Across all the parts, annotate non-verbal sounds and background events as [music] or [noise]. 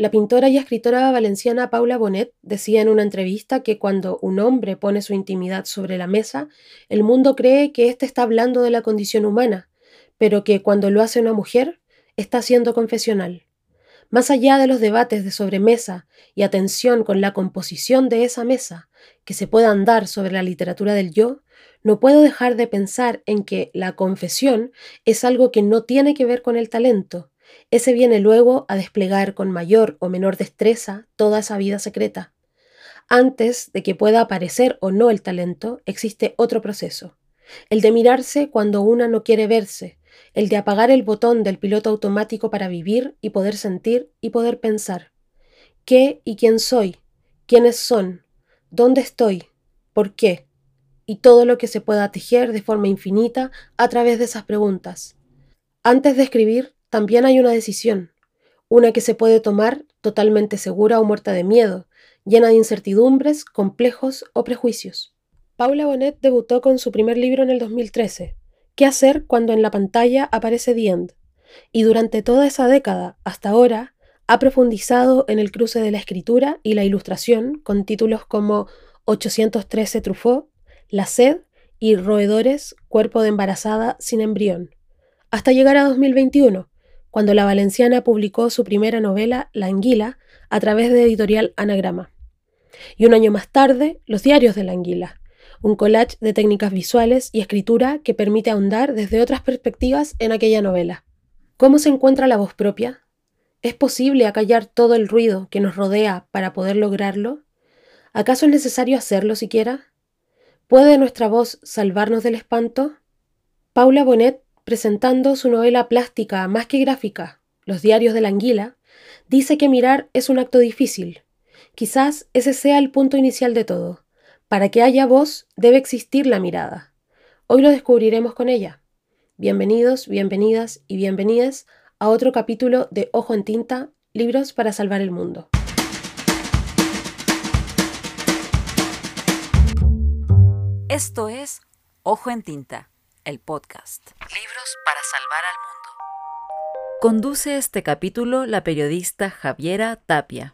La pintora y escritora valenciana Paula Bonet decía en una entrevista que cuando un hombre pone su intimidad sobre la mesa, el mundo cree que éste está hablando de la condición humana, pero que cuando lo hace una mujer, está siendo confesional. Más allá de los debates de sobremesa y atención con la composición de esa mesa que se puedan dar sobre la literatura del yo, no puedo dejar de pensar en que la confesión es algo que no tiene que ver con el talento, ese viene luego a desplegar con mayor o menor destreza toda esa vida secreta. Antes de que pueda aparecer o no el talento, existe otro proceso. El de mirarse cuando una no quiere verse, el de apagar el botón del piloto automático para vivir y poder sentir y poder pensar. ¿Qué y quién soy? ¿Quiénes son? ¿Dónde estoy? ¿Por qué? Y todo lo que se pueda tejer de forma infinita a través de esas preguntas. Antes de escribir, también hay una decisión, una que se puede tomar totalmente segura o muerta de miedo, llena de incertidumbres, complejos o prejuicios. Paula Bonet debutó con su primer libro en el 2013, ¿Qué hacer cuando en la pantalla aparece The End? Y durante toda esa década, hasta ahora, ha profundizado en el cruce de la escritura y la ilustración con títulos como 813 Truffaut, La sed y Roedores, cuerpo de embarazada sin embrión, hasta llegar a 2021, cuando la valenciana publicó su primera novela, La Anguila, a través de editorial Anagrama. Y un año más tarde, Los Diarios de la Anguila, un collage de técnicas visuales y escritura que permite ahondar desde otras perspectivas en aquella novela. ¿Cómo se encuentra la voz propia? ¿Es posible acallar todo el ruido que nos rodea para poder lograrlo? ¿Acaso es necesario hacerlo siquiera? ¿Puede nuestra voz salvarnos del espanto? Paula Bonet presentando su novela plástica más que gráfica, Los diarios de la anguila, dice que mirar es un acto difícil. Quizás ese sea el punto inicial de todo. Para que haya voz debe existir la mirada. Hoy lo descubriremos con ella. Bienvenidos, bienvenidas y bienvenidas a otro capítulo de Ojo en Tinta, Libros para Salvar el Mundo. Esto es Ojo en Tinta el podcast. Libros para salvar al mundo. Conduce este capítulo la periodista Javiera Tapia.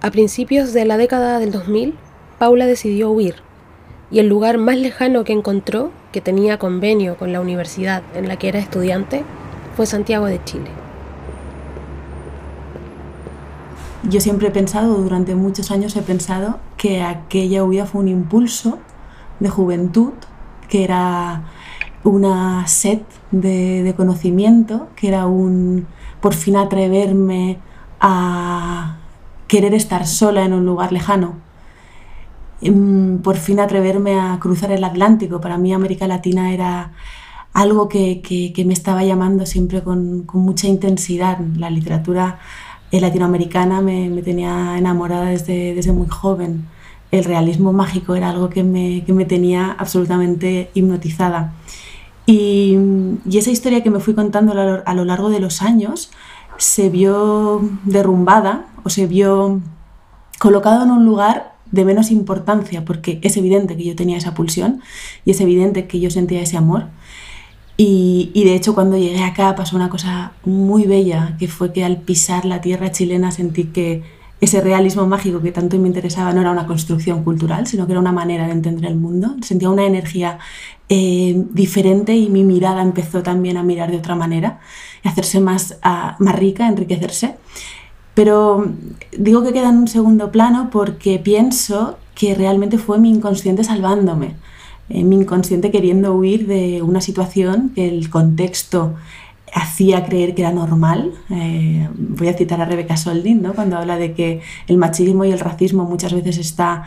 A principios de la década del 2000, Paula decidió huir y el lugar más lejano que encontró, que tenía convenio con la universidad en la que era estudiante, fue Santiago de Chile. Yo siempre he pensado, durante muchos años he pensado que aquella huida fue un impulso de juventud, que era una sed de, de conocimiento, que era un por fin atreverme a querer estar sola en un lugar lejano por fin atreverme a cruzar el Atlántico. Para mí América Latina era algo que, me estaba llamando siempre con, mucha intensidad. La literatura eh, latinoamericana me, tenía enamorada desde, desde, muy joven. El realismo mágico era algo que me, tenía absolutamente hipnotizada. Y, esa historia que me fui contando a lo largo de los años se vio derrumbada o se vio colocado en un lugar de menos importancia, porque es evidente que yo tenía esa pulsión y es evidente que yo sentía ese amor. Y, de hecho cuando llegué acá pasó una cosa muy bella, que fue que al pisar la tierra chilena sentí que ese realismo mágico que tanto me interesaba no era una construcción cultural, sino que era una manera de entender el mundo. Sentía una energía eh, diferente y mi mirada empezó también a mirar de otra manera, y hacerse más, ah, más rica, enriquecerse. Pero digo que queda en un segundo plano porque pienso que realmente fue mi inconsciente salvándome, eh, mi inconsciente queriendo huir de una situación que el contexto hacía creer que era normal. Eh, voy a citar a Rebecca Soldin, ¿no? cuando habla de que el machismo y el racismo muchas veces está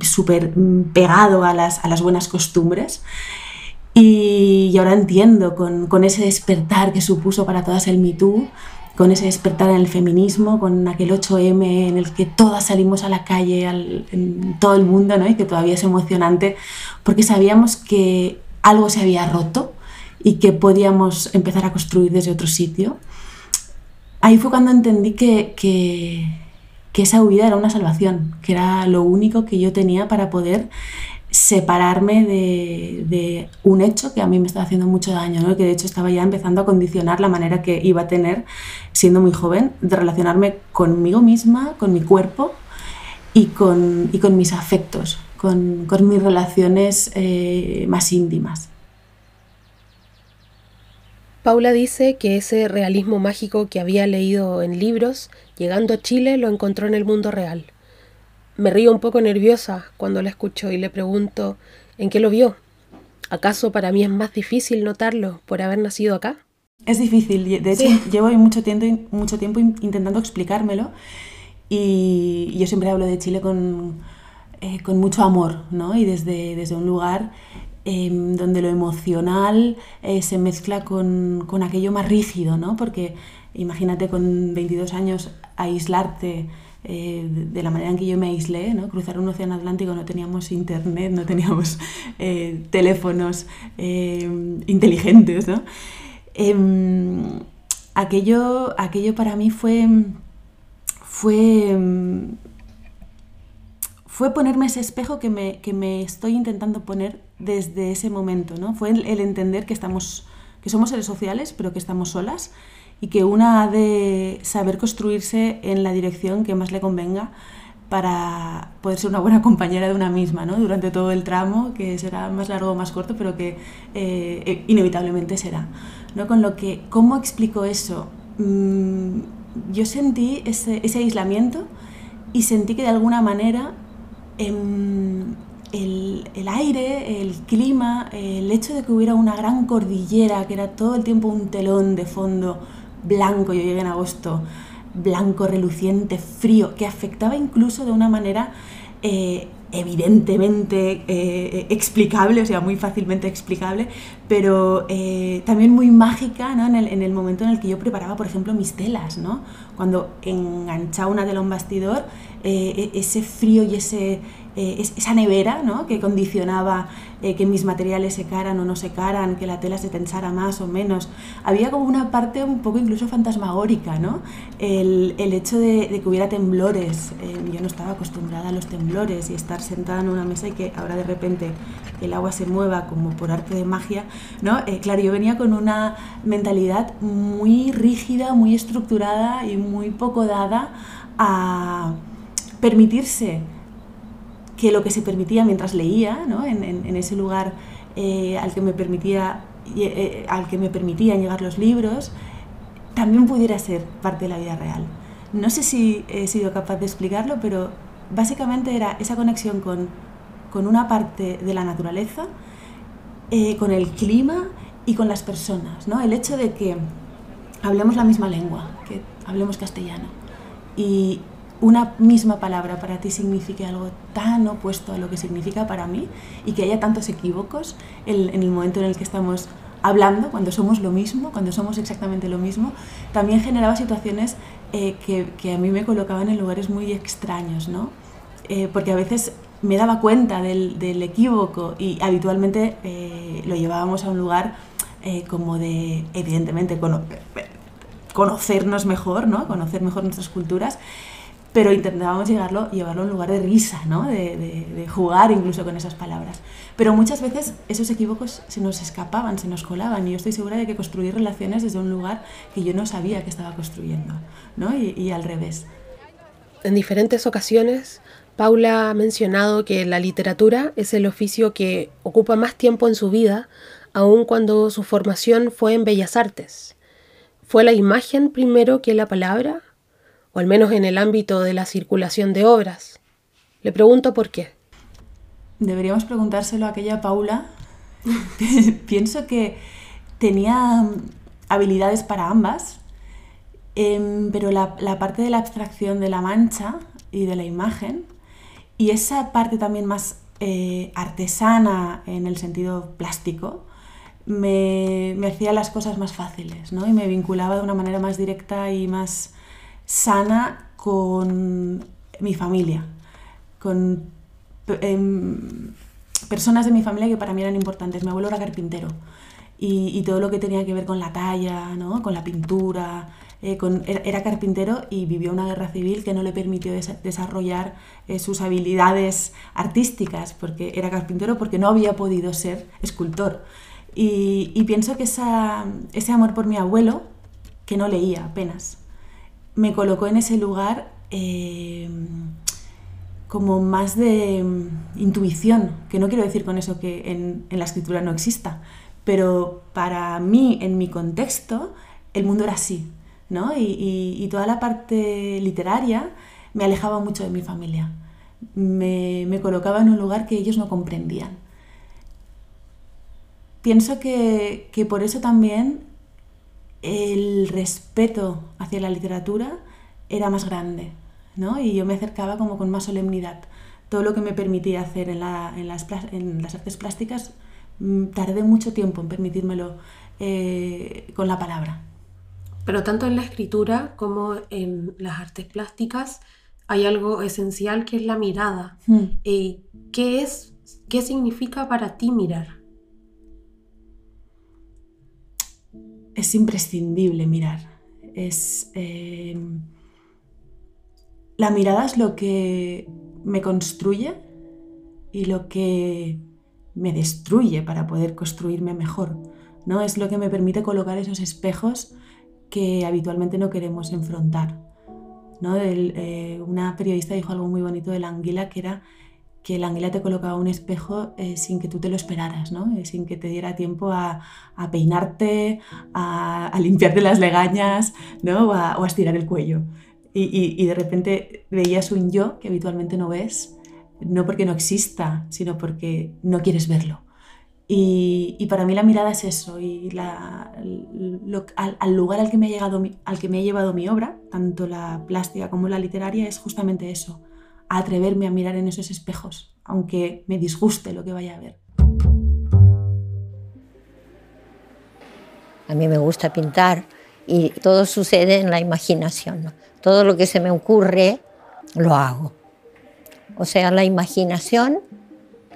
súper pegado a las, buenas costumbres. Y, ahora entiendo con, ese despertar que supuso para todas el Me con ese despertar en el feminismo, con aquel 8M en el que todas salimos a la calle, en todo el mundo, ¿no? y que todavía es emocionante, porque sabíamos que algo se había roto y que podíamos empezar a construir desde otro sitio. ahí fue cuando entendí que, que, que esa huida era una salvación, que era lo único que yo tenía para poder separarme de, un hecho que a mí me estaba haciendo mucho daño, ¿no? que de hecho estaba ya empezando a condicionar la manera que iba a tener, siendo muy joven, de relacionarme conmigo misma, con mi cuerpo y con, mis afectos, con, mis relaciones eh, más íntimas. Paula dice que ese realismo mágico que había leído en libros, llegando a Chile, lo encontró en el mundo real. Me río un poco nerviosa cuando la escucho y le pregunto ¿en qué lo vio? ¿Acaso para mí es más difícil notarlo por haber nacido acá? Es difícil, de hecho llevo mucho tiempo, mucho tiempo intentando explicármelo y yo siempre hablo de Chile con, eh, con mucho amor, ¿no? Y desde, desde un lugar em, donde lo emocional eh, se mezcla con, con, aquello más rígido, ¿no? Porque imagínate con 22 años aislarte eh, de la manera en que yo me aislé, ¿no? cruzar un océano Atlántico, no teníamos internet, no teníamos [laughs] eh, teléfonos eh, inteligentes. ¿no? Em, aquello, aquello para mí fue, fue, fue ponerme ese espejo que me, que me estoy intentando poner desde ese momento. ¿no? Fue el, el entender que, estamos, que somos seres sociales, pero que estamos solas y que una ha de saber construirse en la dirección que más le convenga para poder ser una buena compañera de una misma ¿no? durante todo el tramo, que será más largo o más corto, pero que eh, eh, inevitablemente será. ¿no? Con lo que, ¿cómo explico eso? Mm, yo sentí ese, ese, aislamiento y sentí que de alguna manera em, el, el, aire, el clima, el hecho de que hubiera una gran cordillera, que era todo el tiempo un telón de fondo, blanco, yo llegué en agosto, blanco, reluciente, frío, que afectaba incluso de una manera eh, evidentemente eh, explicable, o sea, muy fácilmente explicable, pero eh, también muy mágica ¿no? en, el, en, el, momento en el que yo preparaba, por ejemplo, mis telas. ¿no? Cuando enganchaba una tela un bastidor, e, ese frío y ese, esa nevera ¿no? que condicionaba eh, que mis materiales secaran o no secaran, que la tela se tensara más o menos. Había como una parte un poco incluso fantasmagórica, ¿no? El, el hecho de, que hubiera temblores. Eh, yo no estaba acostumbrada a los temblores y estar sentada en una mesa y que ahora de repente el agua se mueva como por arte de magia, ¿no? Eh, claro, yo venía con una mentalidad muy rígida, muy estructurada y muy poco dada a permitirse que lo que se permitía mientras leía, ¿no? en, en, ese lugar eh, al, que me permitía, eh, al que me permitían llegar los libros, también pudiera ser parte de la vida real. No sé si he sido capaz de explicarlo, pero básicamente era esa conexión con, con una parte de la naturaleza, eh, con el clima y con las personas. ¿no? El hecho de que hablemos la misma lengua, que hablemos castellano, y, una misma palabra para ti signifique algo tan opuesto a lo que significa para mí y que haya tantos equívocos en, el momento en el que estamos hablando, cuando somos lo mismo, cuando somos exactamente lo mismo, también generaba situaciones eh, que, a mí me colocaban en lugares muy extraños, ¿no? Eh, porque a veces me daba cuenta del, equívoco y habitualmente eh, lo llevábamos a un lugar como de, evidentemente, conocernos mejor, ¿no? conocer mejor nuestras culturas, pero intentábamos llevarlo, llevarlo a un lugar de risa, ¿no? de, jugar incluso con esas palabras. Pero muchas veces esos equívocos se nos escapaban, se nos colaban y yo estoy segura de que construir relaciones desde un lugar que yo no sabía que estaba construyendo, ¿no? y, y al revés. En diferentes ocasiones, Paula ha mencionado que la literatura es el oficio que ocupa más tiempo en su vida, aun cuando su formación fue en bellas artes. ¿Fue la imagen primero que la palabra? O al menos en el ámbito de la circulación de obras. Le pregunto por qué. Deberíamos preguntárselo a aquella Paula. [laughs] Pienso que tenía habilidades para ambas, em, pero la, parte de la abstracción de la mancha y de la imagen, y esa parte también más eh, artesana en el sentido plástico, me, me, hacía las cosas más fáciles, ¿no? Y me vinculaba de una manera más directa y más sana con mi familia, con em, personas de mi familia que para mí eran importantes. Mi abuelo era carpintero y, todo lo que tenía que ver con la talla, ¿no? con la pintura, eh, era carpintero y vivió una guerra civil que no le permitió desarrollar eh, sus habilidades artísticas, porque era carpintero porque no había podido ser escultor. Y, pienso que ese amor por mi abuelo, que no leía apenas, me colocó en ese lugar eh, como más de mm, intuición, que no quiero decir con eso que en, la escritura no exista, pero para mí, en mi contexto, el mundo era así, ¿no? Y, toda la parte literaria me alejaba mucho de mi familia, me, me colocaba en un lugar que ellos no comprendían. Pienso que, que por eso también el respeto hacia la literatura era más grande, y yo me acercaba como con más solemnidad. Todo lo que me permitía hacer en, las, artes plásticas, mm, tardé mucho tiempo en permitírmelo eh, con la palabra. Pero tanto en la escritura como en las artes plásticas hay algo esencial que es la mirada. Eh, ¿qué, es, ¿Qué significa para ti mirar? Es imprescindible mirar. Es, eh, la mirada es lo que me construye y lo que me destruye para poder construirme mejor. ¿no? Es lo que me permite colocar esos espejos que habitualmente no queremos enfrentar. ¿no? Eh, una periodista dijo algo muy bonito de la anguila, que era que la anguila te colocaba un espejo eh, sin que tú te lo esperaras, ¿no? Eh, sin que te diera tiempo a, peinarte, a, limpiarte las legañas ¿no? o a estirar el cuello y, de repente veías un yo que habitualmente no ves, no porque no exista, sino porque no quieres verlo. Y, para mí la mirada es eso, y al, lugar al que, me ha llegado, al que me ha llevado mi obra, tanto la plástica como la literaria, es justamente eso, atreverme a mirar en esos espejos, aunque me disguste lo que vaya a ver. A mí me gusta pintar y todo sucede en la imaginación. Todo lo que se me ocurre, lo hago. O sea, la imaginación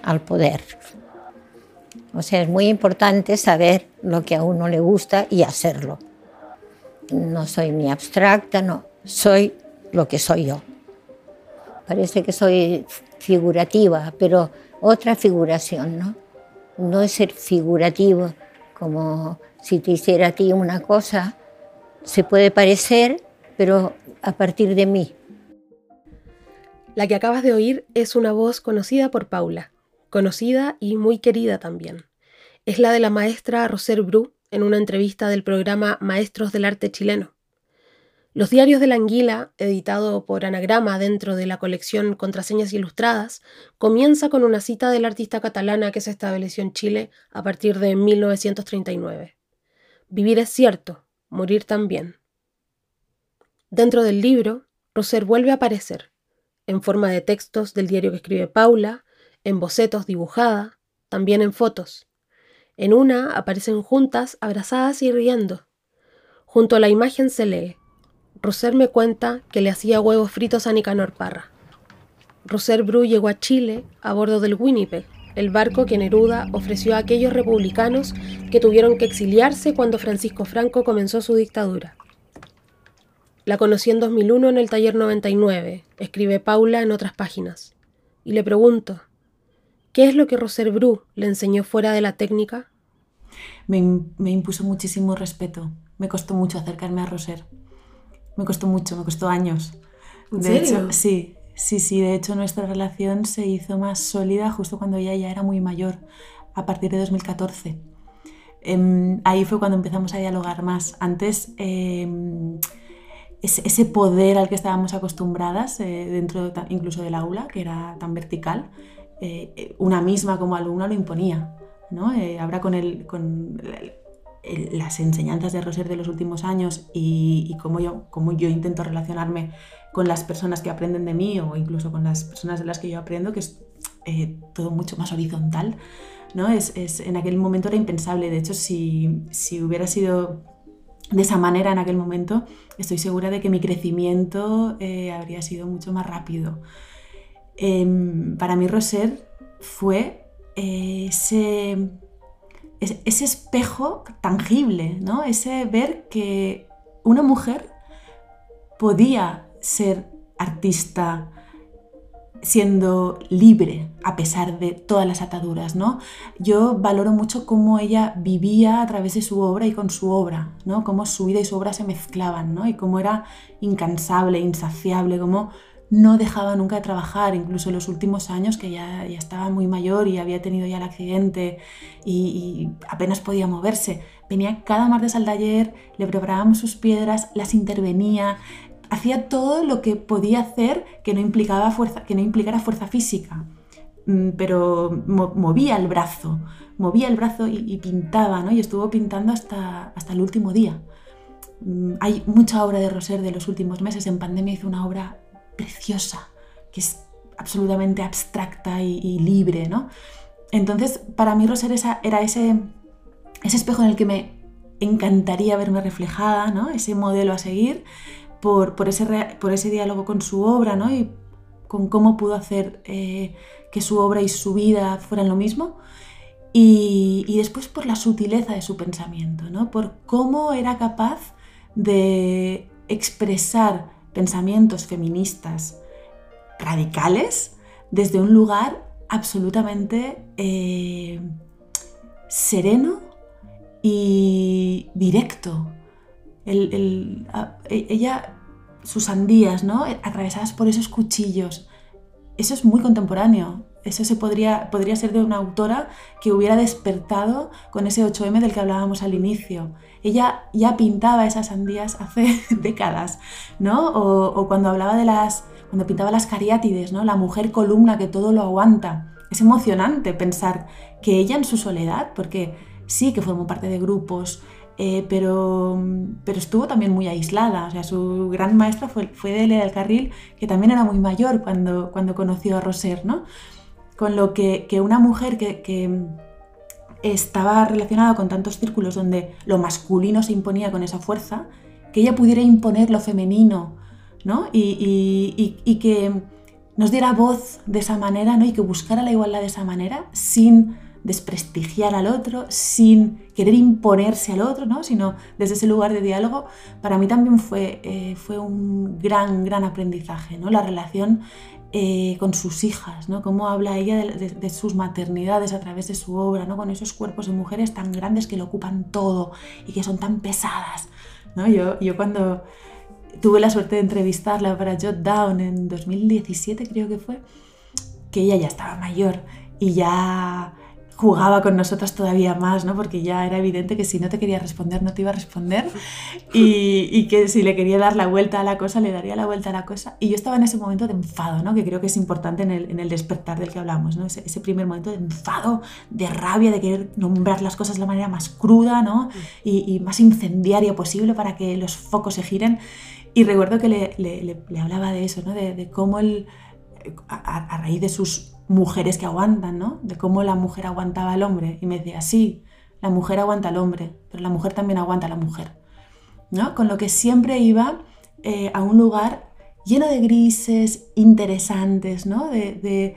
al poder. O sea, es muy importante saber lo que a uno le gusta y hacerlo. No soy ni abstracta, no, soy lo que soy yo. Parece que soy figurativa, pero otra figuración, ¿no? No es ser figurativo como si te hiciera a ti una cosa, se puede parecer, pero a partir de mí. La que acabas de oír es una voz conocida por Paula, conocida y muy querida también. Es la de la maestra Roser Bru en una entrevista del programa Maestros del Arte Chileno. Los diarios de la Anguila, editado por Anagrama dentro de la colección Contraseñas Ilustradas, comienza con una cita de la artista catalana que se estableció en Chile a partir de 1939. Vivir es cierto, morir también. Dentro del libro, Roser vuelve a aparecer, en forma de textos del diario que escribe Paula, en bocetos dibujada, también en fotos. En una aparecen juntas, abrazadas y riendo. Junto a la imagen se lee, Roser me cuenta que le hacía huevos fritos a Nicanor Parra. Roser Bru llegó a Chile a bordo del Winnipeg, el barco que Neruda ofreció a aquellos republicanos que tuvieron que exiliarse cuando Francisco Franco comenzó su dictadura. La conocí en 2001 en el taller 99, escribe Paula en otras páginas. Y le pregunto, ¿qué es lo que Roser Bru le enseñó fuera de la técnica? Me, impuso muchísimo respeto. Me costó mucho acercarme a Roser. Me costó mucho, me costó años. de hecho, sí, sí, sí. De hecho, nuestra relación se hizo más sólida justo cuando ella ya era muy mayor, a partir de 2014. Em, ahí fue cuando empezamos a dialogar más. Antes em, ese poder al que estábamos acostumbradas eh, dentro incluso del aula, que era tan vertical, eh, una misma como alumna lo imponía. ¿no? Eh, ahora con, el, con las enseñanzas de Roser de los últimos años y, y cómo, yo, cómo yo intento relacionarme con las personas que aprenden de mí o incluso con las personas de las que yo aprendo, que es todo mucho más horizontal, ¿no? Es, es, en aquel momento era impensable. De hecho, si, si hubiera sido de esa manera en aquel momento, estoy segura de que mi crecimiento eh, habría sido mucho más rápido. Em, para mí Roser fue eh, ese, ese, espejo tangible, ¿no? ese ver que una mujer podía ser artista siendo libre a pesar de todas las ataduras, ¿no? Yo valoro mucho cómo ella vivía a través de su obra y con su obra, ¿no? Cómo su vida y su obra se mezclaban, ¿no? Y cómo era incansable, insaciable, cómo no dejaba nunca de trabajar, incluso en los últimos años que ya, ya estaba muy mayor y había tenido ya el accidente y, apenas podía moverse. Venía cada martes al taller, le preparábamos sus piedras, las intervenía, hacía todo lo que podía hacer que no, implicaba fuerza, que no implicara fuerza física, mm, pero movía el brazo, movía el brazo y, pintaba, ¿no? y estuvo pintando hasta, hasta el último día. Mm, hay mucha obra de Roser de los últimos meses, en pandemia hizo una obra preciosa, que es absolutamente abstracta y, libre, ¿no? Entonces, para mí Roser era ese, espejo en el que me encantaría verme reflejada, ¿no? Ese modelo a seguir por, por, ese, por ese diálogo con su obra, ¿no? Y con cómo pudo hacer eh, que su obra y su vida fueran lo mismo. Y, y, después por la sutileza de su pensamiento, ¿no? Por cómo era capaz de expresar pensamientos feministas radicales desde un lugar absolutamente eh, sereno y directo. E, ella, sus sandías, ¿no? atravesadas por esos cuchillos, eso es muy contemporáneo. Eso se podría, podría ser de una autora que hubiera despertado con ese 8M del que hablábamos al inicio. Ella ya pintaba esas sandías hace [laughs] décadas, ¿no? O, cuando hablaba de las, cuando pintaba las cariátides, ¿no? La mujer columna que todo lo aguanta. Es emocionante pensar que ella en su soledad, porque sí que formó parte de grupos, eh, pero, pero estuvo también muy aislada. O sea, su gran maestra fue, fue Delia del Carril, que también era muy mayor cuando, cuando conoció a Roser, ¿no? Con lo que, una mujer que, estaba relacionada con tantos círculos donde lo masculino se imponía con esa fuerza, que ella pudiera imponer lo femenino, ¿no? Y, que nos diera voz de esa manera, ¿no? Y que buscara la igualdad de esa manera, sin desprestigiar al otro, sin querer imponerse al otro, ¿no? sino desde ese lugar de diálogo, para mí también fue, eh, fue un gran, gran aprendizaje, ¿no? la relación eh, con sus hijas, ¿no? Cómo habla ella de, sus maternidades a través de su obra, ¿no? Con esos cuerpos de mujeres tan grandes que lo ocupan todo y que son tan pesadas, ¿no? Yo, yo cuando tuve la suerte de entrevistarla para Jot Down en 2017 creo que fue, que ella ya estaba mayor y ya jugaba con nosotras todavía más, ¿no? Porque ya era evidente que si no te quería responder, no te iba a responder. [laughs] Y, que si le quería dar la vuelta a la cosa, le daría la vuelta a la cosa. Y yo estaba en ese momento de enfado, ¿no? Que creo que es importante en el, en el despertar del que hablamos, ¿no? Ese, ese, primer momento de enfado, de rabia, de querer nombrar las cosas de la manera más cruda, ¿no? Y, más incendiaria posible para que los focos se giren. Y recuerdo que le, le, le hablaba de eso, ¿no? De, de cómo él, a raíz de sus mujeres que aguantan, ¿no? De cómo la mujer aguantaba al hombre. Y me decía, sí, la mujer aguanta al hombre, pero la mujer también aguanta a la mujer. ¿no? Con lo que siempre iba eh, a un lugar lleno de grises, interesantes, ¿no? De,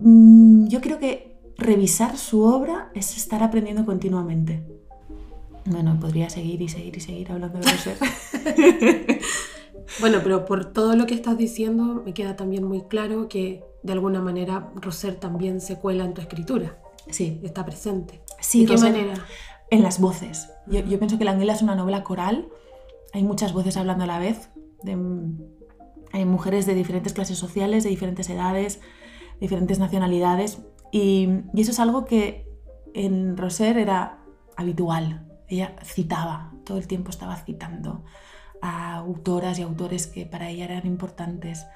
mm, yo creo que revisar su obra es estar aprendiendo continuamente. Bueno, podría seguir y seguir y seguir hablando de Roser. [laughs] bueno, pero por todo lo que estás diciendo me queda también muy claro que de alguna manera Roser también se cuela en tu escritura. Sí. Está presente. Sí, ¿De qué manera? En las voces. Yo, pienso que La Anguila es una novela coral. Hay muchas voces hablando a la vez. hay mujeres de diferentes clases sociales, de diferentes edades, diferentes nacionalidades. Y, y eso es algo que en Roser era habitual. Ella citaba, todo el tiempo estaba citando a autoras y autores que para ella eran importantes.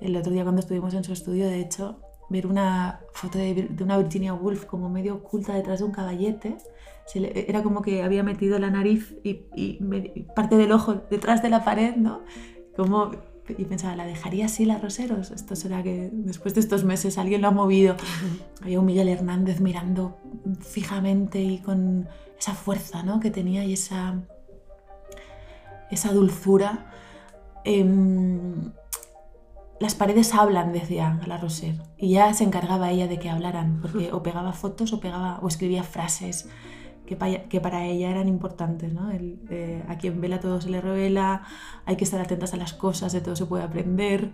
El otro día cuando estuvimos en su estudio, de hecho, ver una foto de, una Virginia Woolf como medio oculta detrás de un caballete, era como que había metido la nariz y, parte del ojo detrás de la pared, ¿no? Como, y pensaba, ¿la dejaría así la Roseros? Esto será que después de estos meses alguien lo ha movido. Había un Miguel Hernández mirando fijamente y con esa fuerza ¿no? que tenía y esa, esa dulzura. Em, las paredes hablan, decía la Roser, y ya se encargaba ella de que hablaran, porque [laughs] o pegaba fotos o, pegaba, o escribía frases que, que para ella eran importantes. ¿no? Eh, a quien vela todo se le revela, hay que estar atentas a las cosas, de todo se puede aprender.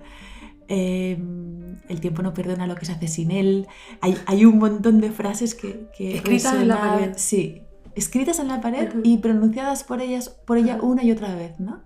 Em, el tiempo no perdona lo que se hace sin él. Hay, hay un montón de frases que... que escritas en la pared. Sí, escritas en la pared y pronunciadas por, ellas, por ella una y otra vez, ¿no?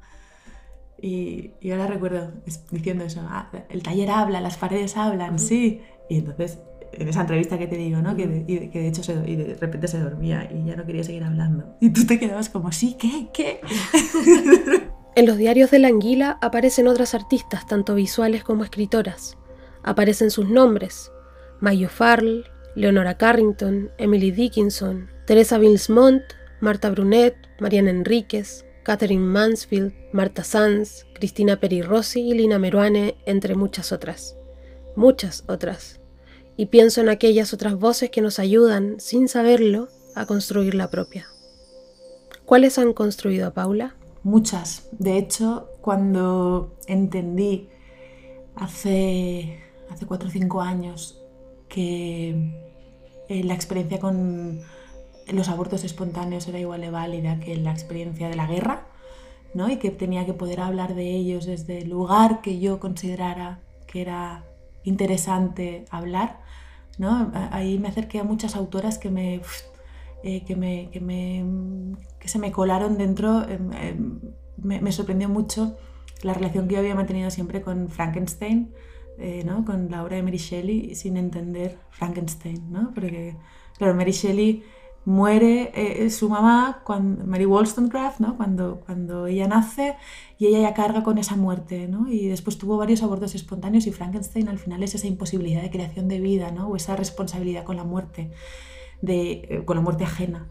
Y, y ahora recuerdo diciendo eso, ah, el taller habla, las paredes hablan, sí. Y entonces, en esa entrevista que te digo, ¿no? Que de, que de hecho se, y de repente se dormía y ya no quería seguir hablando. Y tú te quedabas como, sí, ¿qué? ¿Qué? [laughs] En los diarios de la anguila aparecen otras artistas, tanto visuales como escritoras. Aparecen sus nombres: Mayo Farrell, Leonora Carrington, Emily Dickinson, Teresa Vilsmont, Marta Brunet, Mariana Enríquez, Catherine Mansfield, Marta Sanz, Cristina Peri Rossi y Lina Meruane, entre muchas otras. Muchas otras. Y pienso en aquellas otras voces que nos ayudan, sin saberlo, a construir la propia. ¿Cuáles han construido a Paula? Muchas. De hecho, cuando entendí hace, hace cuatro o cinco años que eh, la experiencia con los abortos espontáneos era igual de válida que la experiencia de la guerra, ¿no? y que tenía que poder hablar de ellos desde el lugar que yo considerara que era interesante hablar. ¿no? Ahí me acerqué a muchas autoras que me, eh, que, me, que, me, que, se me colaron dentro. Em, me, me, sorprendió mucho la relación que yo había mantenido siempre con Frankenstein, eh, ¿no? con la obra de Mary Shelley, sin entender Frankenstein. ¿no? Porque, claro, Mary Shelley muere eh, su mamá, Mary Wollstonecraft, ¿no? cuando, cuando ella nace y ella ya carga con esa muerte. ¿no? Y después tuvo varios abortos espontáneos y Frankenstein al final es esa imposibilidad de creación de vida ¿no? o esa responsabilidad con la muerte de, eh, con la muerte ajena.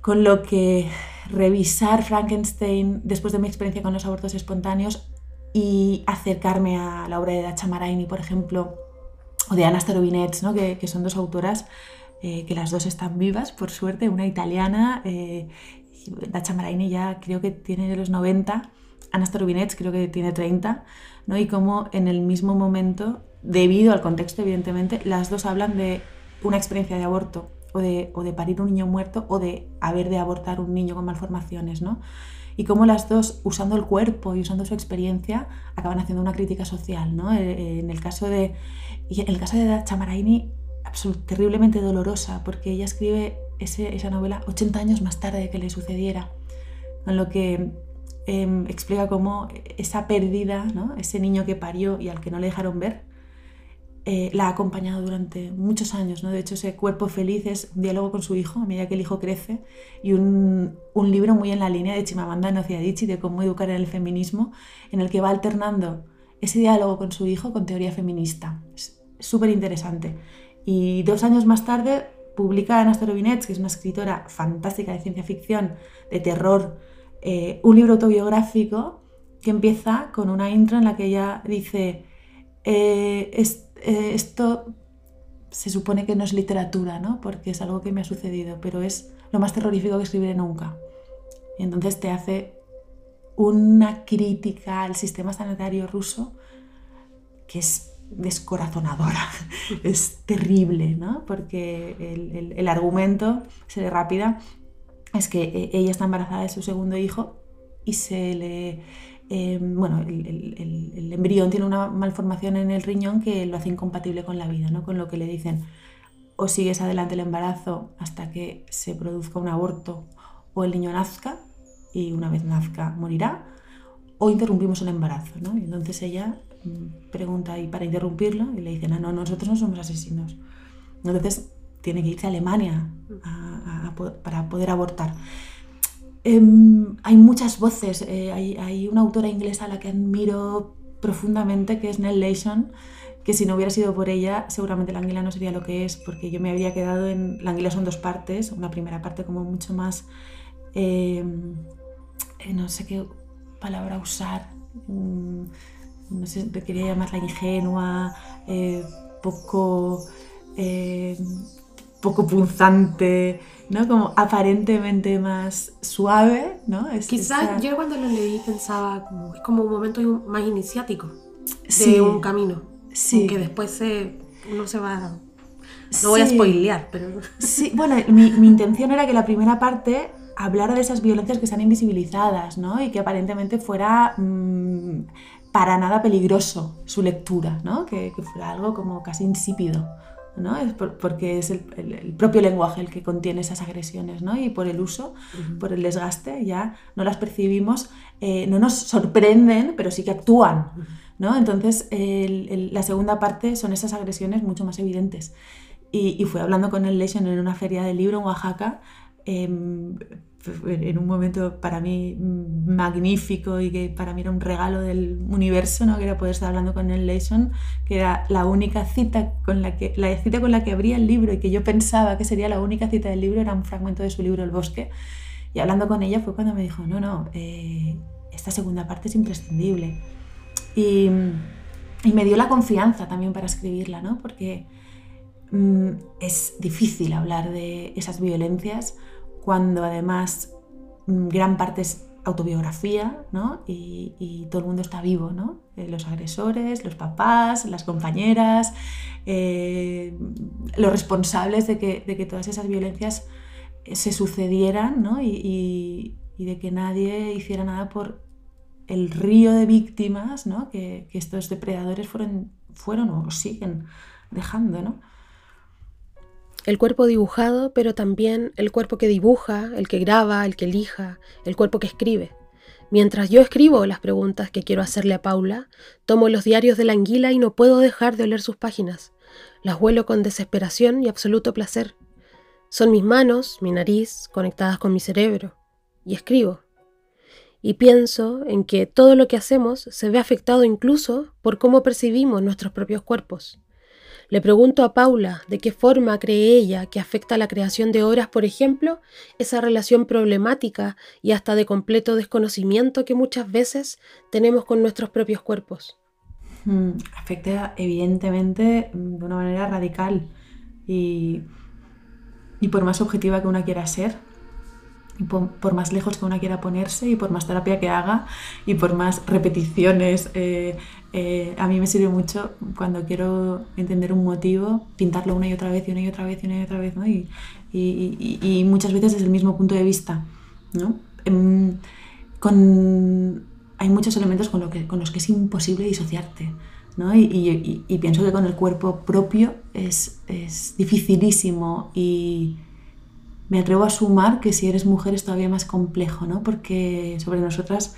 Con lo que revisar Frankenstein después de mi experiencia con los abortos espontáneos y acercarme a la obra de Dacha Maraini, por ejemplo, o de Anna Starobinets, ¿no? que, que, son dos autoras eh, que las dos están vivas, por suerte, una italiana, eh, Dacha ya creo que tiene los 90, Anna Starobinets creo que tiene 30, ¿no? y como en el mismo momento, debido al contexto evidentemente, las dos hablan de una experiencia de aborto o de, o de parir un niño muerto o de haber de abortar un niño con malformaciones, ¿no? Y cómo las dos, usando el cuerpo y usando su experiencia, acaban haciendo una crítica social, ¿no? Eh, en el caso de, en el caso de Chamaraini, terriblemente dolorosa, porque ella escribe ese, esa novela 80 años más tarde de que le sucediera, con lo que eh, explica cómo esa pérdida, ¿no? ese niño que parió y al que no le dejaron ver, eh, la ha acompañado durante muchos años. ¿no? De hecho, ese cuerpo feliz es un diálogo con su hijo a medida que el hijo crece y un, un libro muy en la línea de Chimamanda Ngozi Adichie de cómo educar en el feminismo, en el que va alternando ese diálogo con su hijo con teoría feminista. Es súper interesante. Y dos años más tarde publica Ana Storobinets, que es una escritora fantástica de ciencia ficción, de terror, eh, un libro autobiográfico que empieza con una intro en la que ella dice, eh, eh, esto se supone que no es literatura, ¿no? Porque es algo que me ha sucedido, pero es lo más terrorífico que escribiré nunca. Y entonces te hace una crítica al sistema sanitario ruso que es descorazonadora, [laughs] es terrible, ¿no? Porque el, el, argumento, seré rápida, es que eh, ella está embarazada de su segundo hijo y se le eh, bueno, el, embrión tiene una malformación en el riñón que lo hace incompatible con la vida, ¿no? con lo que le dicen o sigues adelante el embarazo hasta que se produzca un aborto o el niño nazca y una vez nazca morirá, o interrumpimos el embarazo. ¿no? Y entonces ella pregunta y para interrumpirlo y le dicen, ah, no, nosotros no somos asesinos. Entonces tiene que irse a Alemania para poder abortar. Em, hay muchas voces. Eh, hay, una autora inglesa a la que admiro profundamente, que es Nell Leishon, que si no hubiera sido por ella, seguramente la anguila no sería lo que es, porque yo me habría quedado en... La anguila son dos partes, una primera parte como mucho más... Em, eh, no sé qué palabra usar, mm, no sé, quería llamarla ingenua, eh, poco, poco punzante, ¿no? Como aparentemente más suave, ¿no? Quizás yo cuando lo leí pensaba como, es como un momento más iniciático de un camino. Sí. Que después se, uno se va No voy a spoilear, pero... Sí, bueno, mi, mi intención era que la primera parte hablara de esas violencias que están invisibilizadas, ¿no? Y que aparentemente fuera mm, para nada peligroso su lectura, ¿no? Que, que fuera algo como casi insípido. ¿no? Es por- porque es el, el- el propio lenguaje el que contiene esas agresiones, ¿no? Y por el uso, por el desgaste, ya no las percibimos, eh, no nos sorprenden, pero sí que actúan, ¿no? Entonces, el- la segunda parte son esas agresiones mucho más evidentes. Y, y fui hablando con el Lesion en una feria de libro en Oaxaca, em, en un momento para mí magnífico y que para mí era un regalo del universo, ¿no? que era poder estar hablando con el Leison, que era la única cita con la que la cita con la que abría el libro y que yo pensaba que sería la única cita del libro era un fragmento de su libro El bosque. Y hablando con ella fue cuando me dijo, no, no, eh, esta segunda parte es imprescindible. Y, y me dio la confianza también para escribirla, ¿no? Porque mm, es difícil hablar de esas violencias cuando además mm, gran parte es autobiografía, ¿no? Y, todo el mundo está vivo, ¿no? Eh, los agresores, los papás, las compañeras, eh, los responsables de que, de que todas esas violencias eh, se sucedieran, ¿no? Y de que nadie hiciera nada por el río de víctimas, ¿no? Que, que estos depredadores fueron, fueron o siguen dejando, ¿no? El cuerpo dibujado, pero también el cuerpo que dibuja, el que graba, el que elija, el cuerpo que escribe. Mientras yo escribo las preguntas que quiero hacerle a Paula, tomo los diarios de la anguila y no puedo dejar de oler sus páginas. Las huelo con desesperación y absoluto placer. Son mis manos, mi nariz, conectadas con mi cerebro. Y escribo. Y pienso en que todo lo que hacemos se ve afectado incluso por cómo percibimos nuestros propios cuerpos. Le pregunto a Paula de qué forma cree ella que afecta la creación de obras, por ejemplo, esa relación problemática y hasta de completo desconocimiento que muchas veces tenemos con nuestros propios cuerpos. Mm, afecta evidentemente de una manera radical y, y por más objetiva que una quiera ser, por, por más lejos que una quiera ponerse y por más terapia que haga y por más repeticiones, eh, eh, a mí me sirve mucho cuando quiero entender un motivo, pintarlo una y otra vez y una y otra vez y una y otra vez, ¿no? Y, y- y- y muchas veces desde el mismo punto de vista, ¿no? Em, con, hay muchos elementos con, lo que, con los que es imposible disociarte. ¿no? Y- y- y pienso que con el cuerpo propio es, es dificilísimo y me atrevo a sumar que si eres mujer es todavía más complejo, ¿no? porque sobre nosotras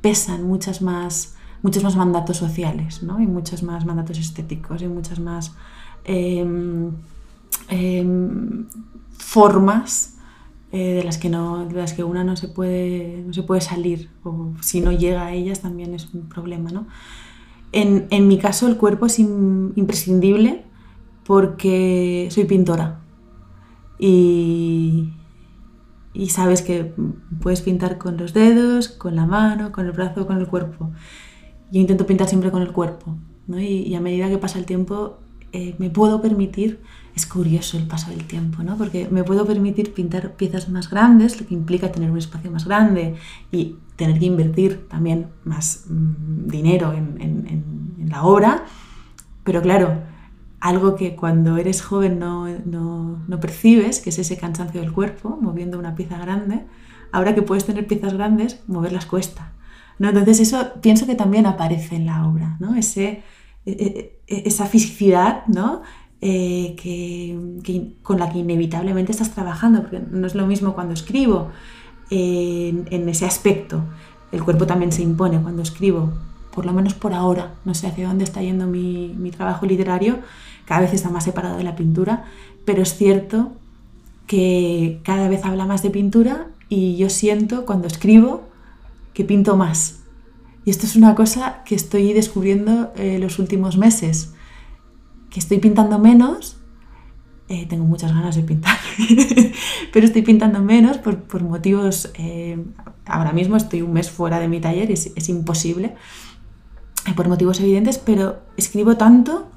pesan muchas más, muchos más mandatos sociales ¿no? y muchos más mandatos estéticos y muchas más em, em, formas eh, de, las que no, de las que una no se, puede, no se puede salir o si no llega a ellas también es un problema. ¿no? En, en mi caso el cuerpo es im- imprescindible porque soy pintora y, sabes que puedes pintar con los dedos, con la mano, con el brazo, con el cuerpo. Yo intento pintar siempre con el cuerpo ¿no? y, a medida que pasa el tiempo eh, me puedo permitir, es curioso el paso del tiempo, ¿no? porque me puedo permitir pintar piezas más grandes, lo que implica tener un espacio más grande y tener que invertir también más mm, dinero en la obra, pero claro, algo que cuando eres joven no, no- no percibes, que es ese cansancio del cuerpo, moviendo una pieza grande, ahora que puedes tener piezas grandes, moverlas cuesta. ¿no? Entonces eso pienso que también aparece en la obra, ¿no? Ese, e- e- esa fisicidad ¿no? Eh, que, que- con la que inevitablemente estás trabajando, porque no es lo mismo cuando escribo en, en ese aspecto. El cuerpo también se impone cuando escribo, por lo menos por ahora. No sé hacia dónde está yendo mi, mi trabajo literario, cada vez está más separado de la pintura, pero es cierto que cada vez habla más de pintura y yo siento cuando escribo que pinto más. Y esto es una cosa que estoy descubriendo eh, los últimos meses, que estoy pintando menos, eh, tengo muchas ganas de pintar, [laughs] pero estoy pintando menos por, por motivos, eh, ahora mismo estoy un mes fuera de mi taller, es, es imposible, por motivos evidentes, pero escribo tanto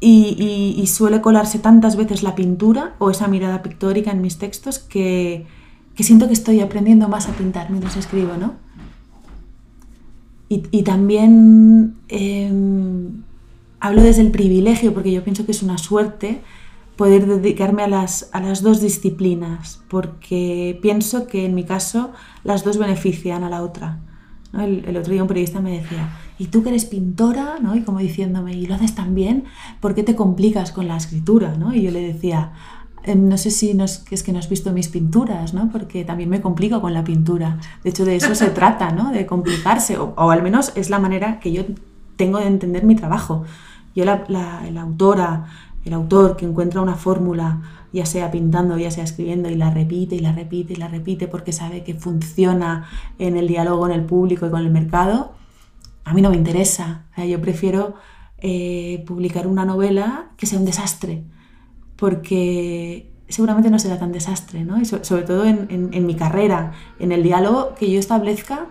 y, suele colarse tantas veces la pintura o esa mirada pictórica en mis textos que, que siento que estoy aprendiendo más a pintar mientras escribo, ¿no? Y, y también em, hablo desde el privilegio, porque yo pienso que es una suerte poder dedicarme a las, a las dos disciplinas, porque pienso que en mi caso las dos benefician a la otra. El, otro día un periodista me decía, ¿y tú que eres pintora? ¿no? Y como diciéndome, ¿y lo haces tan bien? ¿Por qué te complicas con la escritura? ¿no? Y yo le decía, em, no sé si no es, es, que no has visto mis pinturas, ¿no? porque también me complico con la pintura. De hecho, de eso se [laughs] trata, ¿no? de complicarse, o, o, al menos es la manera que yo tengo de entender mi trabajo. Yo, la, la, la autora, el autor que encuentra una fórmula, ya sea pintando, ya sea escribiendo, y la repite y la repite y la repite porque sabe que funciona en el diálogo, en el público y con el mercado, a mí no me interesa. yo prefiero eh, publicar una novela que sea un desastre, porque seguramente no será tan desastre, ¿no? Y sobre todo en, mi carrera, en el diálogo que yo establezca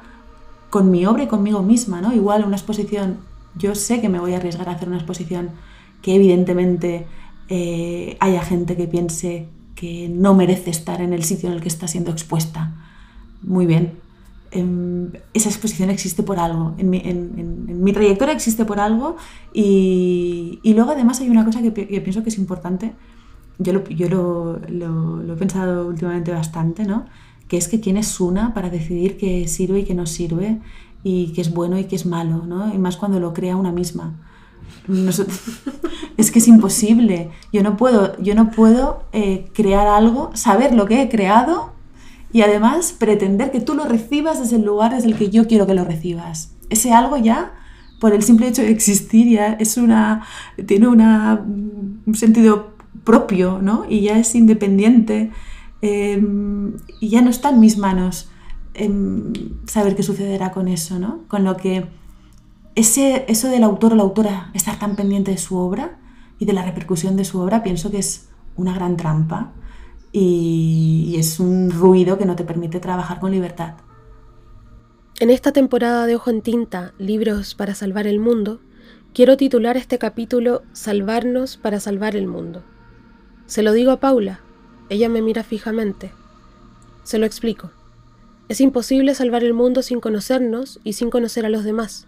con mi obra y conmigo misma, ¿no? Igual una exposición, yo sé que me voy a arriesgar a hacer una exposición que evidentemente eh, haya gente que piense que no merece estar en el sitio en el que está siendo expuesta. Muy bien. Em, esa exposición existe por algo, en mi, trayectoria existe por algo y, luego además hay una cosa que, pienso que es importante, yo, lo, he pensado últimamente bastante, ¿no? que es que quién es una para decidir qué sirve y qué no sirve y qué es bueno y qué es malo, ¿no? y más cuando lo crea una misma [laughs] es que es imposible. Yo no puedo, yo no puedo eh, crear algo, saber lo que he creado y además pretender que tú lo recibas desde el lugar desde el que yo quiero que lo recibas. Ese algo ya, por el simple hecho de existir, ya es una, tiene una, un sentido propio, ¿no? Y ya es independiente em, y ya no está en mis manos em, saber qué sucederá con eso, ¿no? Con lo que ese, eso del autor o la autora estar tan pendiente de su obra y de la repercusión de su obra, pienso que es una gran trampa y, es un ruido que no te permite trabajar con libertad. En esta temporada de Ojo en Tinta, Libros para Salvar el Mundo, quiero titular este capítulo Salvarnos para Salvar el Mundo. Se lo digo a Paula, ella me mira fijamente. Se lo explico. Es imposible salvar el mundo sin conocernos y sin conocer a los demás.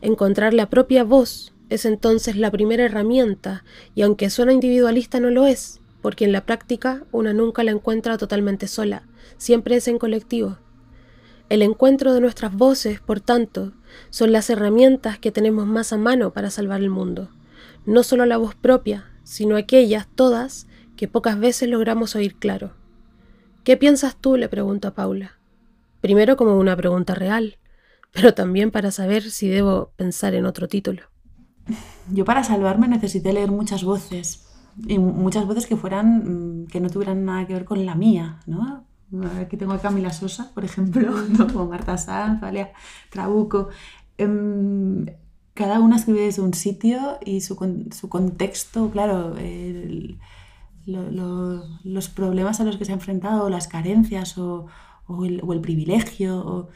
Encontrar la propia voz es entonces la primera herramienta, y aunque suena individualista no lo es, porque en la práctica una nunca la encuentra totalmente sola, siempre es en colectivo. El encuentro de nuestras voces, por tanto, son las herramientas que tenemos más a mano para salvar el mundo, no solo la voz propia, sino aquellas, todas, que pocas veces logramos oír claro. ¿Qué piensas tú? le pregunto a Paula. Primero como una pregunta real pero también para saber si debo pensar en otro título. Yo para salvarme necesité leer muchas voces, y muchas voces que fueran, mm, que no tuvieran nada que ver con la mía, ¿no? Aquí tengo a Camila Sosa, por ejemplo, [laughs] o Marta Sanz, Valia Trabuco. Em, cada una escribe desde un sitio y su, su contexto, claro, los problemas a los que se ha enfrentado, las carencias o, o, el, o el, privilegio. O,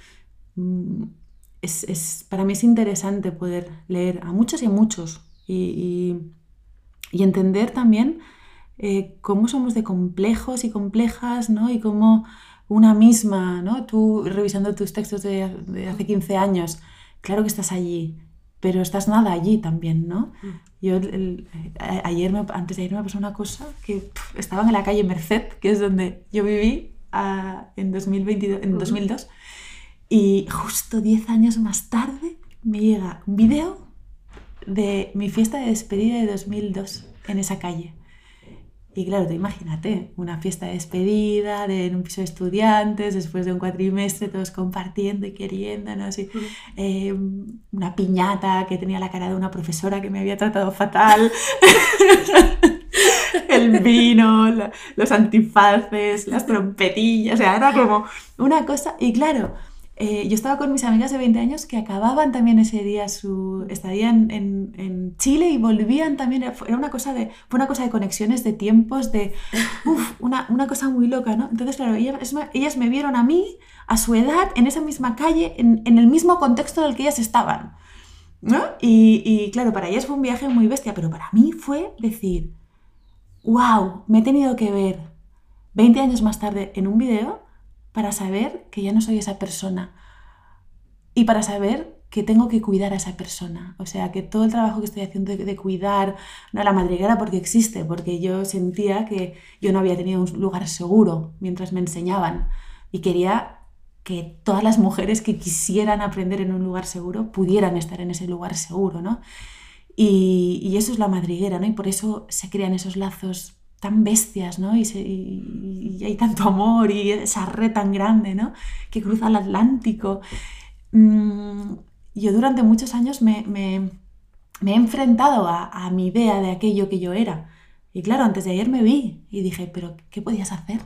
mm, es, para mí es interesante poder leer a muchos y a muchos y, entender también eh, cómo somos de complejos y complejas, ¿no? Y cómo una misma, ¿no? Tú revisando tus textos de, hace 15 años, claro que estás allí, pero estás nada allí también, ¿no? Mm. Yo ayer antes de ayer me pasó una cosa que estaba en la calle Merced, que es donde yo viví ah, en, 2022, en 2002, y justo 10 años más tarde me llega un video de mi fiesta de despedida de 2002 en esa calle. Y claro, te imagínate, una fiesta de despedida de, en un piso de estudiantes, después de un cuatrimestre, todos compartiendo y queriéndonos, y, eh, una piñata que tenía la cara de una profesora que me había tratado fatal, [laughs] el vino, los antifaces, las trompetillas, o sea, era como una cosa, y claro, eh, yo estaba con mis amigas de 20 años que acababan también ese día su estadía en, en, Chile y volvían también. Era una cosa de, fue una cosa de conexiones, de tiempos, de [laughs] uf, una, una, cosa muy loca, ¿no? Entonces, claro, ellas, ellas, me vieron a mí, a su edad, en esa misma calle, en, en el mismo contexto en el que ellas estaban. ¿no? Y, y claro, para ellas fue un viaje muy bestia, pero para mí fue decir, wow, me he tenido que ver 20 años más tarde en un video para saber que ya no soy esa persona y para saber que tengo que cuidar a esa persona. O sea, que todo el trabajo que estoy haciendo de, cuidar, no la madriguera porque existe, porque yo sentía que yo no había tenido un lugar seguro mientras me enseñaban y quería que todas las mujeres que quisieran aprender en un lugar seguro pudieran estar en ese lugar seguro, ¿no? Y, eso es la madriguera, ¿no? Y por eso se crean esos lazos tan bestias, ¿no? Y, hay tanto amor y esa red tan grande, ¿no? Que cruza el Atlántico. Mm, yo durante muchos años me, he enfrentado a, mi idea de aquello que yo era. Y claro, antes de ayer me vi y dije, pero ¿qué podías hacer?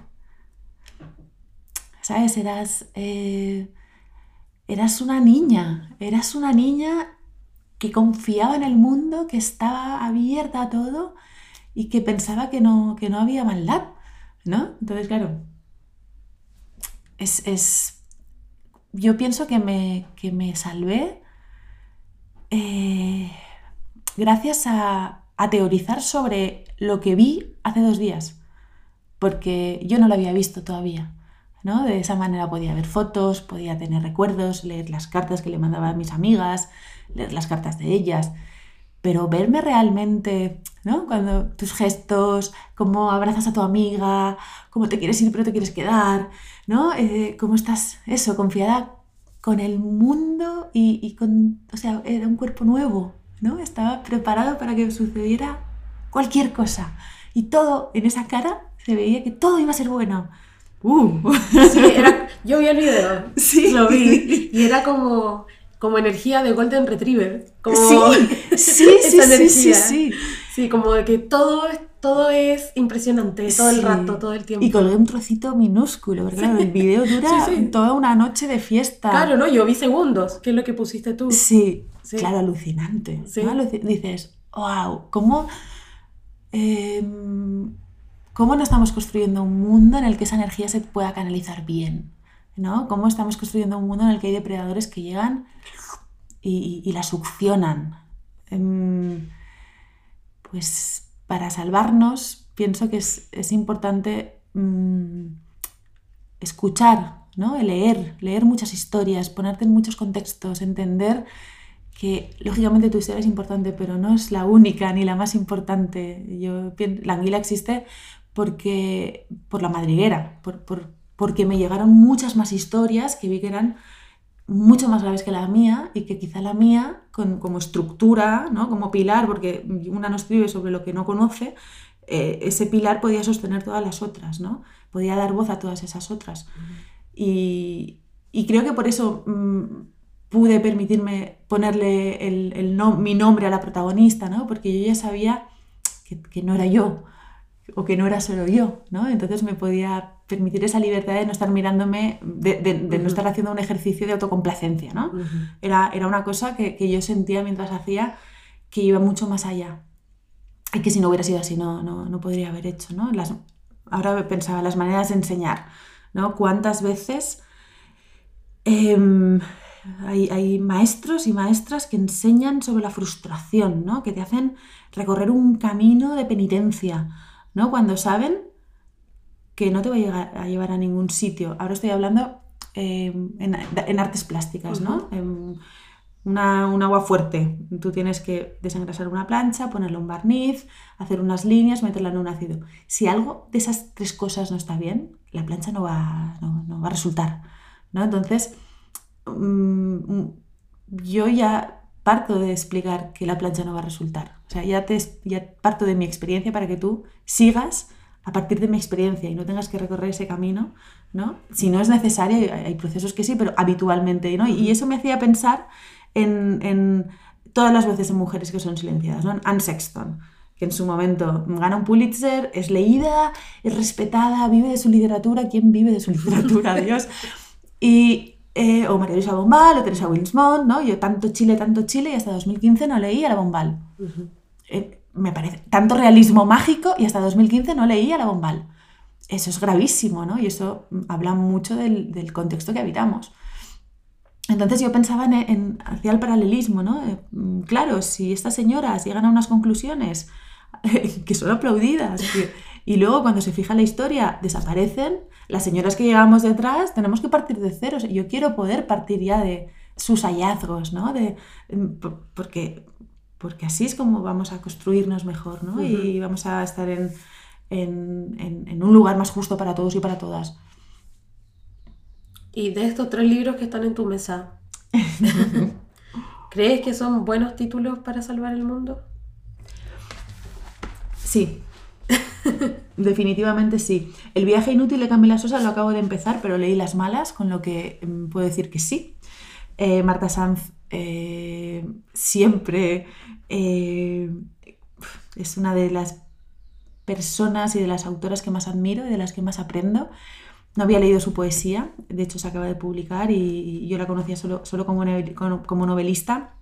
¿Sabes? Eras, eh, eras una niña, eras una niña que confiaba en el mundo, que estaba abierta a todo y que pensaba que no, que no había maldad, ¿no? Entonces, claro, es, yo pienso que me, que me salvé eh, gracias a, teorizar sobre lo que vi hace dos días, porque yo no lo había visto todavía. ¿no? De esa manera podía ver fotos, podía tener recuerdos, leer las cartas que le mandaba a mis amigas, leer las cartas de ellas, pero verme realmente, ¿no? Cuando tus gestos, cómo abrazas a tu amiga, cómo te quieres ir pero te quieres quedar, ¿no? Eh, cómo estás, eso, confiada con el mundo y, con, o sea, era un cuerpo nuevo, ¿no? Estaba preparado para que sucediera cualquier cosa. Y todo en esa cara se veía que todo iba a ser bueno. Uh. [laughs] Sí, era, [laughs] yo vi el video, sí. lo vi, [laughs] y era como, como energía de Golden Retriever. Como sí, [laughs] sí, sí, sí, sí, sí, como de que todo todo es impresionante todo el rato, todo el tiempo. Y colgué un trocito minúsculo, porque claro, el video [laughs] dura toda una noche de fiesta. Claro, no, yo vi segundos, que es lo que pusiste tú. Sí, claro, alucinante. Dices, wow, ¿cómo, em, ¿cómo no estamos construyendo un mundo en el que esa energía se pueda canalizar bien? ¿No? ¿Cómo estamos construyendo un mundo en el que hay depredadores que llegan y, la succionan? Em, pues para salvarnos, pienso que es, importante mm, escuchar, ¿no? leer, leer muchas historias, ponerte en muchos contextos, entender que lógicamente tu historia es importante, pero no es la única ni la más importante. Yo, la anguila existe porque, por la madriguera, porque me llegaron muchas más historias que vi que eran mucho más graves que la mía y que quizá la mía, como estructura, ¿no? como pilar, porque una no escribe sobre lo que no conoce, eh, ese pilar podía sostener todas las otras, ¿no? podía dar voz a todas esas otras. y, creo que por eso mm, pude permitirme ponerle el, mi nombre a la protagonista, ¿no? porque yo ya sabía que, que no era yo o que no era solo yo, ¿no? Entonces me podía permitir esa libertad de no estar mirándome, de, no estar haciendo un ejercicio de autocomplacencia, ¿no? era, era una cosa que, yo sentía mientras hacía que iba mucho más allá. Y que si no hubiera sido así no, no, podría haber hecho, ¿no? Las, ahora pensaba las maneras de enseñar, ¿no? ¿Cuántas veces em, hay, hay, maestros y maestras que enseñan sobre la frustración, ¿no? Que te hacen recorrer un camino de penitencia, ¿no? Cuando saben que no te va a, llegar, a llevar a ningún sitio. Ahora estoy hablando em, en, artes plásticas, ¿no? Em, una, un agua fuerte. Tú tienes que desengrasar una plancha, ponerle un barniz, hacer unas líneas, meterla en un ácido. Si algo de esas tres cosas no está bien, la plancha no va, no, va a resultar. ¿no? Entonces, mm, yo ya parto de explicar que la plancha no va a resultar. O sea, ya, te, ya parto de mi experiencia para que tú sigas a partir de mi experiencia y no tengas que recorrer ese camino, ¿no? Si no es necesario, hay, procesos que sí, pero habitualmente, ¿no? Y eso me hacía pensar en, todas las voces de mujeres que son silenciadas, ¿no? Anne Sexton, que en su momento gana un Pulitzer, es leída, es respetada, vive de su literatura. ¿Quién vive de su [laughs] literatura? Dios. Y, eh, o María Luisa Bombal, o Teresa Winsmont, ¿no? Yo tanto Chile, tanto Chile, y hasta 2015 no leí a la Bombal me parece, tanto realismo mágico y hasta 2015 no leía la Bombal. Eso es gravísimo, ¿no? Y eso habla mucho del, contexto que habitamos. Entonces yo pensaba en, hacia el paralelismo, ¿no? Eh, mm, claro, si estas señoras llegan a unas conclusiones [laughs] que son aplaudidas y luego cuando se fija la historia desaparecen, las señoras que llegamos detrás tenemos que partir de cero. yo quiero poder partir ya de, sus hallazgos, ¿no? De, em, porque, porque así es como vamos a construirnos mejor, ¿no? Y vamos a estar en, en, un lugar más justo para todos y para todas. Y de estos tres libros que están en tu mesa, [laughs] ¿crees que son buenos títulos para salvar el mundo? Sí, [laughs] definitivamente sí. El viaje inútil de Camila Sosa lo acabo de empezar, pero leí las malas, con lo que mm, puedo decir que sí. Eh, Marta Sanz eh, siempre eh, es una de las personas y de las autoras que más admiro y de las que más aprendo. No había leído su poesía, de hecho se acaba de publicar y yo la conocía solo, solo como, como novelista.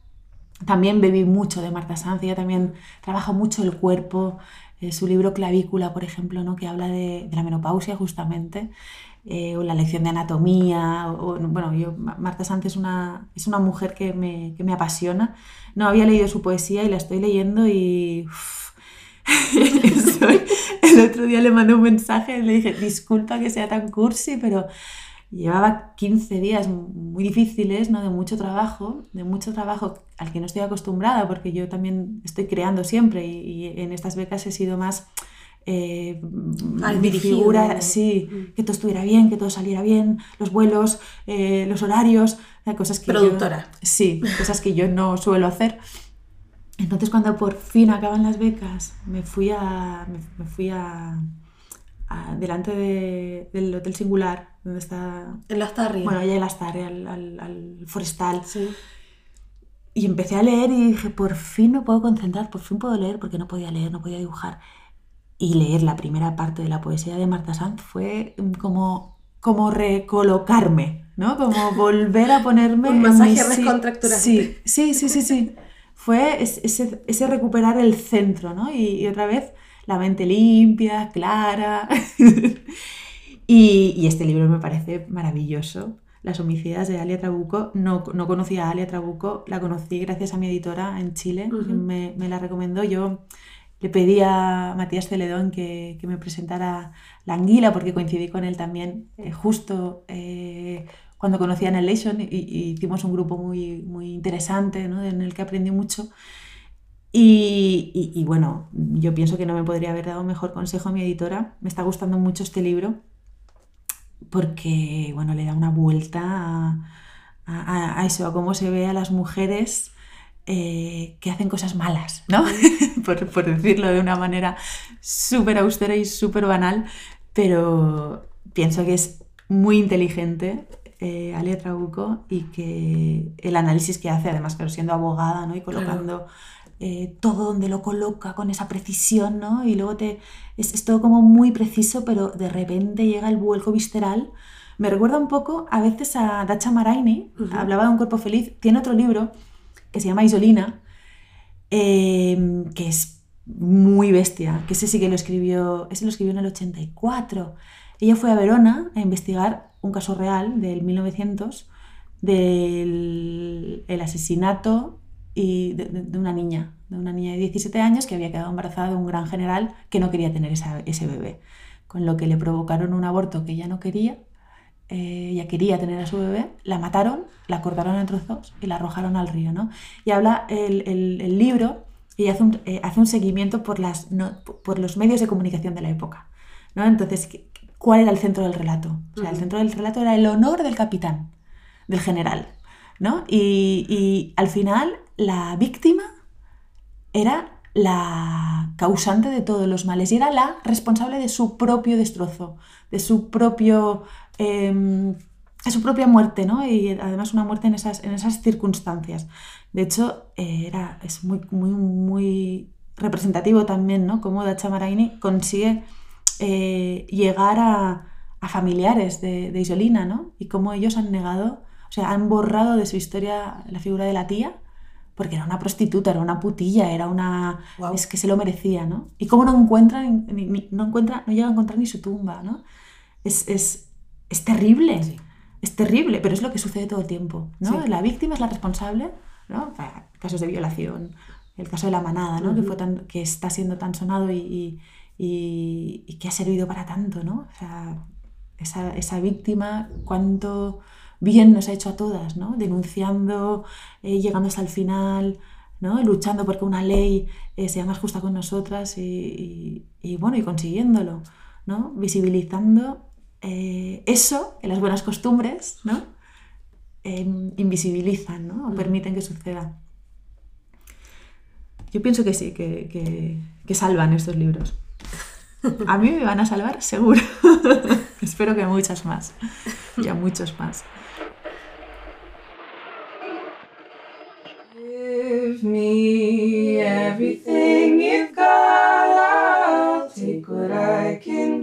También bebí mucho de Marta Sanz, también trabaja mucho el cuerpo, eh, su libro Clavícula, por ejemplo, ¿no? que habla de, la menopausia justamente, eh, o la lección de anatomía, o, bueno, yo, Marta Sanz es una, es una mujer que me, que me, apasiona. No había leído su poesía y la estoy leyendo y... [laughs] el otro día le mandé un mensaje y le dije, disculpa que sea tan cursi, pero llevaba 15 días muy difíciles, ¿no? de mucho trabajo, de mucho trabajo al que no estoy acostumbrada, porque yo también estoy creando siempre y, en estas becas he sido más eh, figura, sí, mm. que todo estuviera bien, que todo saliera bien, los vuelos, eh, los horarios, cosas que Productora. sí, cosas que yo no suelo hacer. Entonces cuando por fin acaban las becas, me fui a, me, fui a, delante del Hotel Singular, donde está... En la Starry. Bueno, allá en la Starry, al, al, Forestal. Sí. Y empecé a leer y dije, por fin me puedo concentrar, por fin puedo leer, porque no podía leer, no podía dibujar. Y leer la primera parte de la poesía de Marta Sanz fue como, como recolocarme, ¿no? Como [laughs] volver a ponerme... Un masaje recontracturante. Sí, sí, sí, sí, sí fue ese, ese recuperar el centro, ¿no? Y, otra vez la mente limpia, clara. [laughs] y, este libro me parece maravilloso. Las homicidas de Alia Trabuco. No, no, conocía a Alia Trabuco, la conocí gracias a mi editora en Chile, me, me, la recomendó. Yo le pedí a Matías Celedón que, que, me presentara La Anguila, porque coincidí con él también eh, justo eh, cuando conocí a Annihilation y, y, hicimos un grupo muy, muy interesante ¿no? en el que aprendí mucho. Y, y, bueno, yo pienso que no me podría haber dado mejor consejo a mi editora. Me está gustando mucho este libro porque bueno, le da una vuelta a, a, a eso, a cómo se ve a las mujeres eh, que hacen cosas malas, ¿no? [laughs] por, por, decirlo de una manera súper austera y súper banal, pero pienso que es muy inteligente eh, Alia Trabuco y que el análisis que hace, además, pero siendo abogada ¿no? y colocando eh, todo donde lo coloca con esa precisión, ¿no? y luego te, es, todo como muy preciso, pero de repente llega el vuelco visceral. Me recuerda un poco a veces a Dacha Maraini, hablaba de un cuerpo feliz, tiene otro libro que se llama Isolina, em, que es muy bestia, que ese sí que lo escribió, ese lo escribió en el 84. Ella fue a Verona a investigar un caso real del 1900 del el asesinato y de, una niña, de una niña de 17 años que había quedado embarazada de un gran general que no quería tener ese bebé, con lo que le provocaron un aborto que ella no quería, eh, ella quería tener a su bebé, la mataron, la cortaron en trozos y la arrojaron al río. ¿no? Y habla el, el, libro y hace un, eh, hace un seguimiento por, las, por los medios de comunicación de la época. ¿no? Entonces, cuál era el centro del relato. O sea, el centro del relato era el honor del capitán, del general. ¿no? Y, al final la víctima era la causante de todos los males y era la responsable de su propio destrozo, de su propio... Em, su propia muerte, ¿no? Y además una muerte en esas, en esas circunstancias. De hecho, eh, era, es muy, muy, muy representativo también, ¿no? Cómo Dacha Maraini consigue eh, llegar a, familiares de, Isolina, ¿no? Y cómo ellos han negado, o sea, han borrado de su historia la figura de la tía, porque era una prostituta, era una putilla, era una... Es que se lo merecía, ¿no? Y cómo no encuentran, no, encuentra, no llega a encontrar ni su tumba, ¿no? Es, es, es terrible, es terrible, pero es lo que sucede todo el tiempo, ¿no? La víctima es la responsable, ¿no? casos de violación, el caso de la manada, ¿no? que, fue tan, que está siendo tan sonado y y, que ha servido para tanto, ¿no? O sea, esa, esa, víctima, cuánto, bien nos ha hecho a todas, ¿no? Denunciando, eh, llegando hasta el final, ¿no? Luchando porque una ley eh, sea más justa con nosotras y, bueno, y consiguiéndolo, ¿no? Visibilizando eh, eso en las buenas costumbres, ¿no? Em, invisibilizan, ¿no? O mm. permiten que suceda. Yo pienso que sí, que, que salvan estos libros. A mí me van a salvar seguro. [laughs] Espero que muchas más. Ya muchos más. Give me everything you've got. I'll take what I can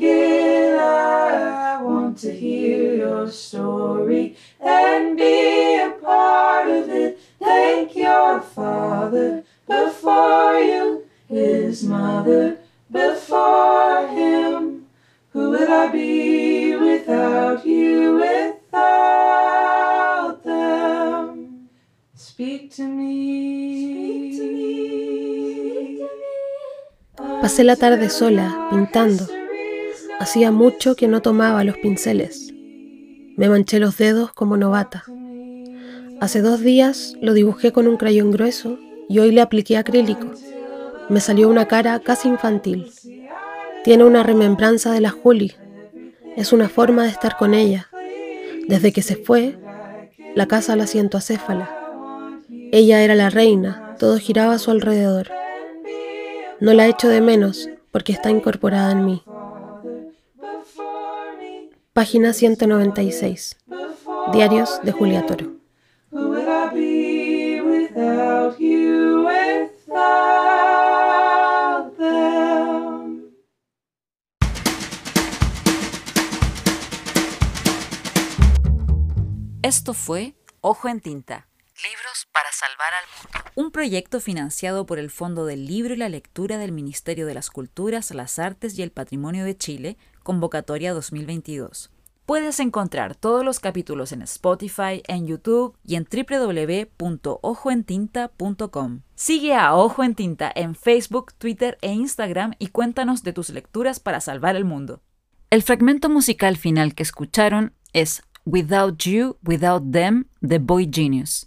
to hear your story and be a part of it. Thank your father before you, his mother before him. Who would I be without you, without them? Speak to me. Speak to me. Pasé la tarde sola, pintando. Hacía mucho que no tomaba los pinceles. Me manché los dedos como novata. Hace dos días lo dibujé con un crayón grueso y hoy le apliqué acrílico me salió una cara casi infantil. Tiene una remembranza de la Julie. Es una forma de estar con ella. Desde que se fue, la casa la siento acéfala. Ella era la reina, todo giraba a su alrededor. No la echo de menos porque está incorporada en mí. Página 196. Diarios de Julia Toro. Esto fue Ojo en Tinta. Libros para salvar al mundo. Un proyecto financiado por el Fondo del Libro y la Lectura del Ministerio de las Culturas, las Artes y el Patrimonio de Chile, convocatoria 2022. Puedes encontrar todos los capítulos en Spotify, en YouTube y en www.ojoentinta.com. Sigue a Ojo en Tinta en Facebook, Twitter e Instagram y cuéntanos de tus lecturas para salvar el mundo. El fragmento musical final que escucharon es Without You, Without Them, The Boy Genius.